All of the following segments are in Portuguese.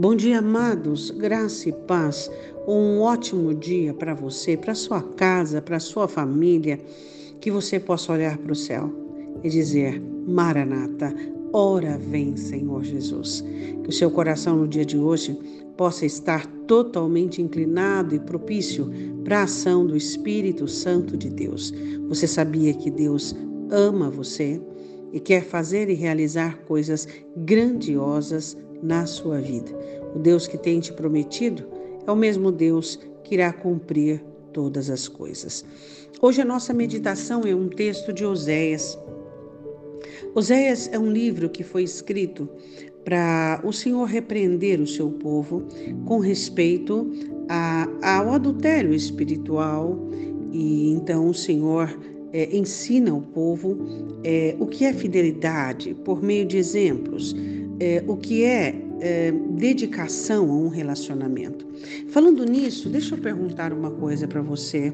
Bom dia, amados, graça e paz. Um ótimo dia para você, para sua casa, para sua família. Que você possa olhar para o céu e dizer: Maranata, ora vem, Senhor Jesus. Que o seu coração no dia de hoje possa estar totalmente inclinado e propício para a ação do Espírito Santo de Deus. Você sabia que Deus ama você e quer fazer e realizar coisas grandiosas na sua vida. O Deus que tem te prometido é o mesmo Deus que irá cumprir todas as coisas. Hoje a nossa meditação é um texto de Oséias. Oséias é um livro que foi escrito para o Senhor repreender o seu povo com respeito a, ao adultério espiritual. E então o Senhor é, ensina o povo é, o que é fidelidade por meio de exemplos é, o que é, é dedicação a um relacionamento. Falando nisso, deixa eu perguntar uma coisa para você.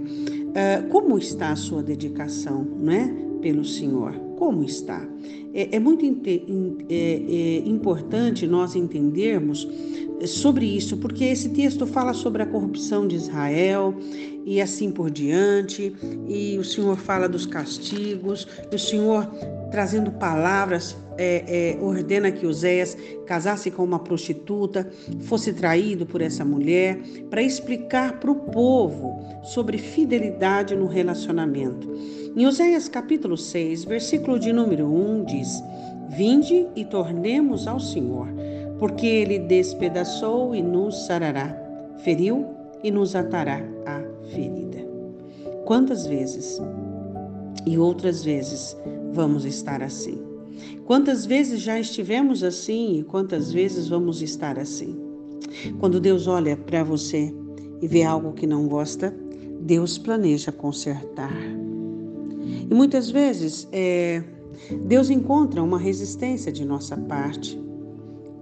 É, como está a sua dedicação, não é? Pelo Senhor. Como está? É, é muito é, é, importante nós entendermos sobre isso, porque esse texto fala sobre a corrupção de Israel e assim por diante, e o Senhor fala dos castigos, o Senhor trazendo palavras, é, é, ordena que Oséias casasse com uma prostituta, fosse traído por essa mulher, para explicar para o povo sobre fidelidade no relacionamento. Em Oséias capítulo 6, versículo de número 1 diz: Vinde e tornemos ao Senhor porque ele despedaçou e nos sarará, feriu e nos atará a ferida. Quantas vezes e outras vezes vamos estar assim? Quantas vezes já estivemos assim e quantas vezes vamos estar assim? Quando Deus olha para você e vê algo que não gosta, Deus planeja consertar. E muitas vezes é, Deus encontra uma resistência de nossa parte.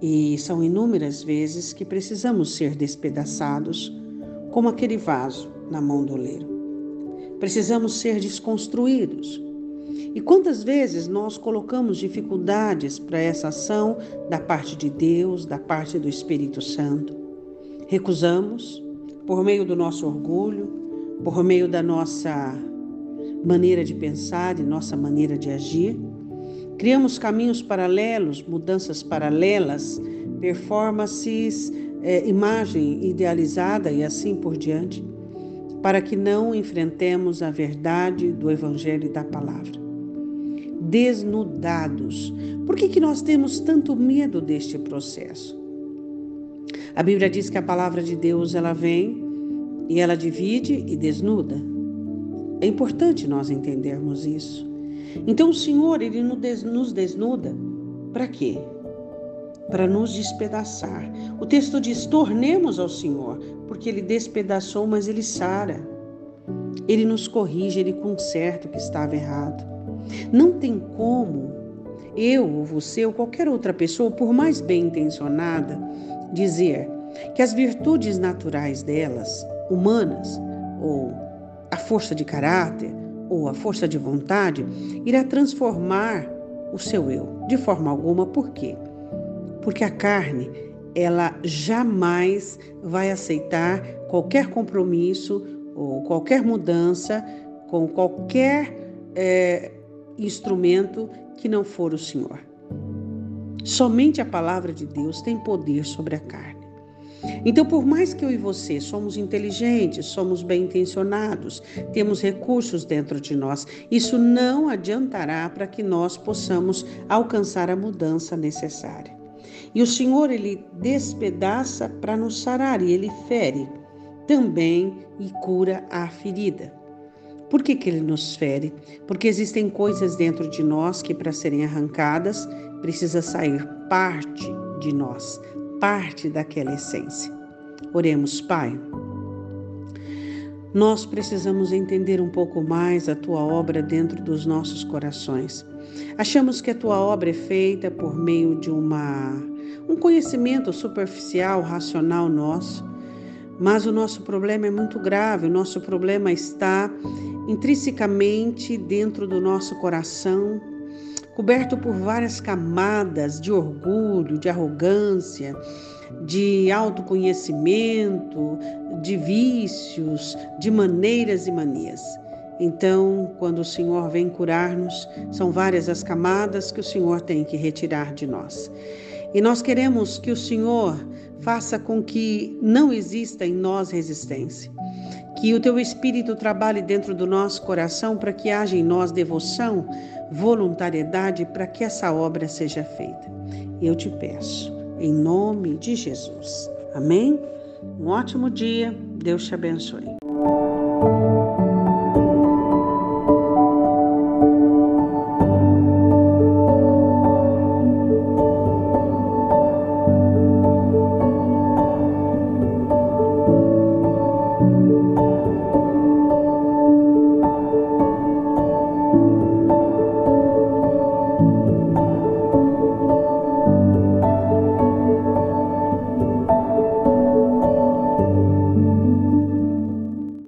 E são inúmeras vezes que precisamos ser despedaçados, como aquele vaso na mão do oleiro. Precisamos ser desconstruídos. E quantas vezes nós colocamos dificuldades para essa ação da parte de Deus, da parte do Espírito Santo? Recusamos por meio do nosso orgulho, por meio da nossa maneira de pensar e nossa maneira de agir Criamos caminhos paralelos, mudanças paralelas, performances, é, imagem idealizada e assim por diante, para que não enfrentemos a verdade do Evangelho e da palavra. Desnudados. Por que, que nós temos tanto medo deste processo? A Bíblia diz que a palavra de Deus ela vem e ela divide e desnuda. É importante nós entendermos isso. Então o Senhor, ele nos desnuda para quê? Para nos despedaçar. O texto diz: tornemos ao Senhor, porque ele despedaçou, mas ele sara. Ele nos corrige, ele conserta o que estava errado. Não tem como eu ou você ou qualquer outra pessoa, por mais bem intencionada, dizer que as virtudes naturais delas, humanas, ou a força de caráter, ou a força de vontade irá transformar o seu eu. De forma alguma, por quê? Porque a carne, ela jamais vai aceitar qualquer compromisso ou qualquer mudança com qualquer é, instrumento que não for o Senhor. Somente a palavra de Deus tem poder sobre a carne. Então, por mais que eu e você somos inteligentes, somos bem intencionados, temos recursos dentro de nós, isso não adiantará para que nós possamos alcançar a mudança necessária. E o Senhor, ele despedaça para nos sarar e ele fere também e cura a ferida. Por que, que ele nos fere? Porque existem coisas dentro de nós que, para serem arrancadas, precisa sair parte de nós, parte daquela essência. Oremos, Pai. Nós precisamos entender um pouco mais a tua obra dentro dos nossos corações. Achamos que a tua obra é feita por meio de uma um conhecimento superficial, racional nosso, mas o nosso problema é muito grave. O nosso problema está intrinsecamente dentro do nosso coração, coberto por várias camadas de orgulho, de arrogância, de autoconhecimento, de vícios, de maneiras e manias. Então, quando o Senhor vem curar-nos, são várias as camadas que o Senhor tem que retirar de nós. E nós queremos que o Senhor faça com que não exista em nós resistência. Que o teu Espírito trabalhe dentro do nosso coração para que haja em nós devoção, voluntariedade para que essa obra seja feita. Eu te peço, em nome de Jesus. Amém? Um ótimo dia. Deus te abençoe.